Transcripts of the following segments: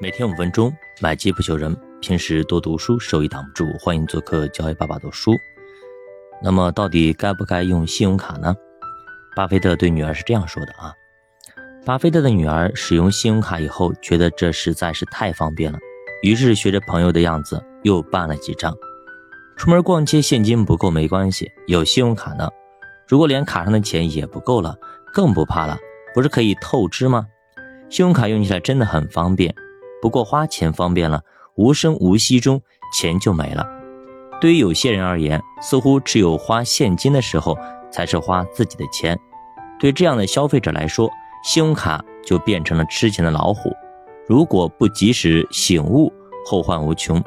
每天五分钟，买机不求人。平时多读书，收益挡不住。欢迎做客教育爸爸读书。那么，到底该不该用信用卡呢？巴菲特对女儿是这样说的啊。巴菲特的女儿使用信用卡以后，觉得这实在是太方便了，于是学着朋友的样子又办了几张。出门逛街现金不够没关系，有信用卡呢。如果连卡上的钱也不够了，更不怕了，不是可以透支吗？信用卡用起来真的很方便。不过花钱方便了，无声无息中钱就没了。对于有些人而言，似乎只有花现金的时候才是花自己的钱。对这样的消费者来说，信用卡就变成了吃钱的老虎。如果不及时醒悟，后患无穷。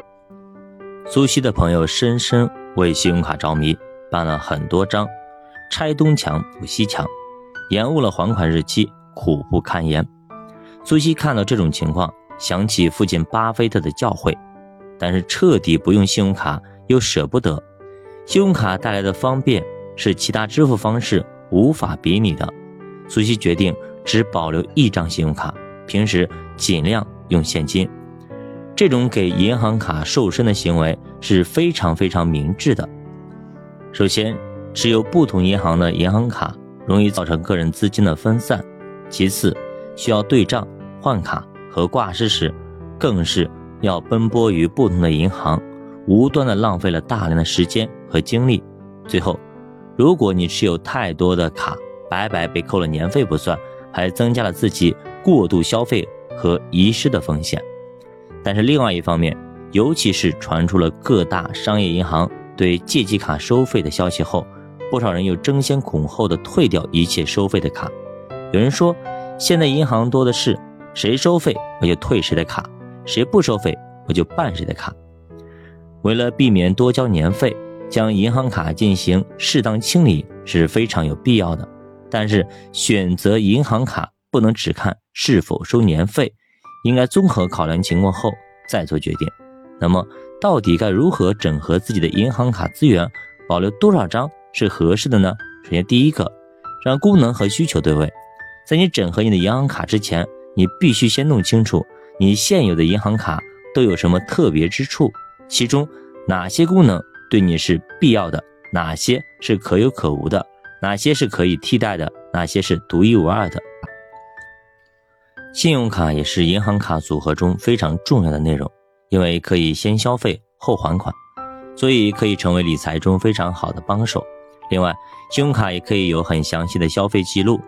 苏西的朋友深深为信用卡着迷，办了很多张，拆东墙补西墙，延误了还款日期，苦不堪言。苏西看到这种情况。想起父亲巴菲特的教诲，但是彻底不用信用卡又舍不得。信用卡带来的方便是其他支付方式无法比拟的。苏西决定只保留一张信用卡，平时尽量用现金。这种给银行卡瘦身的行为是非常非常明智的。首先，持有不同银行的银行卡容易造成个人资金的分散；其次，需要对账换卡。和挂失时，更是要奔波于不同的银行，无端的浪费了大量的时间和精力。最后，如果你持有太多的卡，白白被扣了年费不算，还增加了自己过度消费和遗失的风险。但是另外一方面，尤其是传出了各大商业银行对借记卡收费的消息后，不少人又争先恐后的退掉一切收费的卡。有人说，现在银行多的是。谁收费我就退谁的卡，谁不收费我就办谁的卡。为了避免多交年费，将银行卡进行适当清理是非常有必要的。但是选择银行卡不能只看是否收年费，应该综合考量情况后再做决定。那么到底该如何整合自己的银行卡资源，保留多少张是合适的呢？首先第一个，让功能和需求对位。在你整合你的银行卡之前。你必须先弄清楚你现有的银行卡都有什么特别之处，其中哪些功能对你是必要的，哪些是可有可无的，哪些是可以替代的，哪些是独一无二的。信用卡也是银行卡组合中非常重要的内容，因为可以先消费后还款，所以可以成为理财中非常好的帮手。另外，信用卡也可以有很详细的消费记录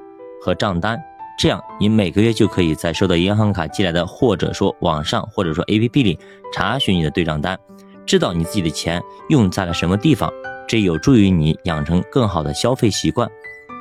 和账单。这样，你每个月就可以在收到银行卡寄来的，或者说网上，或者说 APP 里查询你的对账单，知道你自己的钱用在了什么地方，这有助于你养成更好的消费习惯。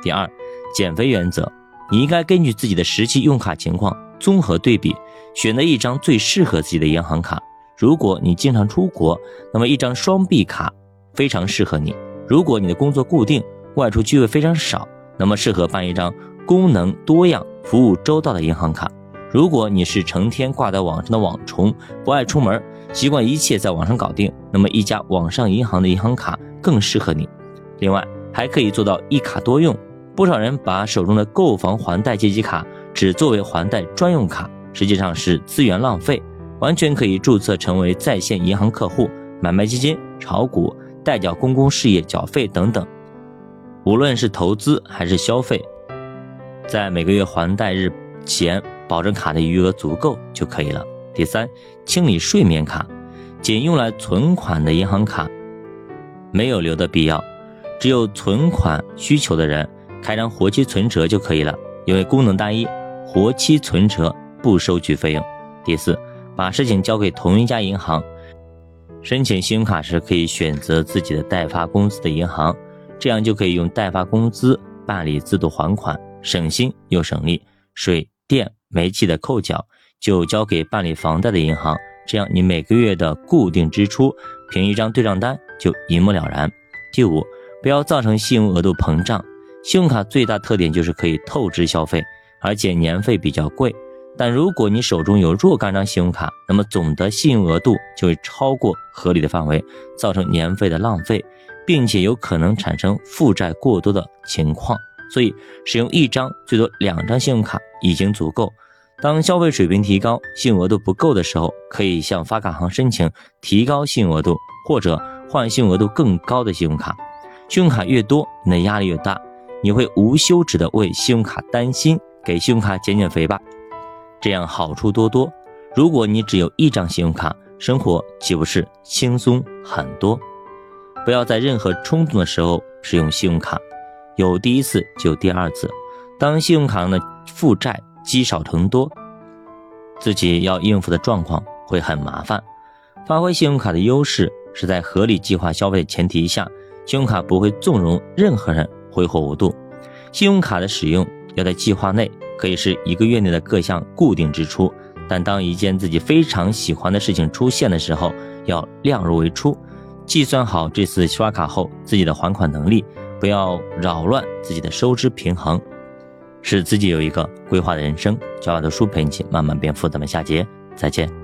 第二，减肥原则，你应该根据自己的实际用卡情况综合对比，选择一张最适合自己的银行卡。如果你经常出国，那么一张双币卡非常适合你；如果你的工作固定，外出机会非常少，那么适合办一张。功能多样、服务周到的银行卡。如果你是成天挂在网上的网虫，不爱出门，习惯一切在网上搞定，那么一家网上银行的银行卡更适合你。另外，还可以做到一卡多用。不少人把手中的购房还贷借记卡只作为还贷专用卡，实际上是资源浪费。完全可以注册成为在线银行客户，买卖基金、炒股、代缴公共事业缴费等等。无论是投资还是消费。在每个月还贷日前，保证卡的余额足够就可以了。第三，清理睡眠卡，仅用来存款的银行卡没有留的必要，只有存款需求的人开张活期存折就可以了，因为功能单一，活期存折不收取费用。第四，把事情交给同一家银行，申请信用卡时可以选择自己的代发工资的银行，这样就可以用代发工资办理自动还款。省心又省力，水电煤气的扣缴就交给办理房贷的银行，这样你每个月的固定支出凭一张对账单就一目了然。第五，不要造成信用额度膨胀。信用卡最大特点就是可以透支消费，而且年费比较贵。但如果你手中有若干张信用卡，那么总的信用额度就会超过合理的范围，造成年费的浪费，并且有可能产生负债过多的情况。所以，使用一张最多两张信用卡已经足够。当消费水平提高，信用额度不够的时候，可以向发卡行申请提高信用额度，或者换信用额度更高的信用卡。信用卡越多，你的压力越大，你会无休止的为信用卡担心，给信用卡减减肥吧，这样好处多多。如果你只有一张信用卡，生活岂不是轻松很多？不要在任何冲动的时候使用信用卡，有第一次就有第二次。当信用卡上的负债积少成多，自己要应付的状况会很麻烦。发挥信用卡的优势，是在合理计划消费的前提下，信用卡不会纵容任何人挥霍无度。信用卡的使用要在计划内，可以是一个月内的各项固定支出。但当一件自己非常喜欢的事情出现的时候，要量入为出，计算好这次刷卡后自己的还款能力，不要扰乱自己的收支平衡，使自己有一个规划的人生。教我的书陪你一起慢慢变富，咱们下节再见。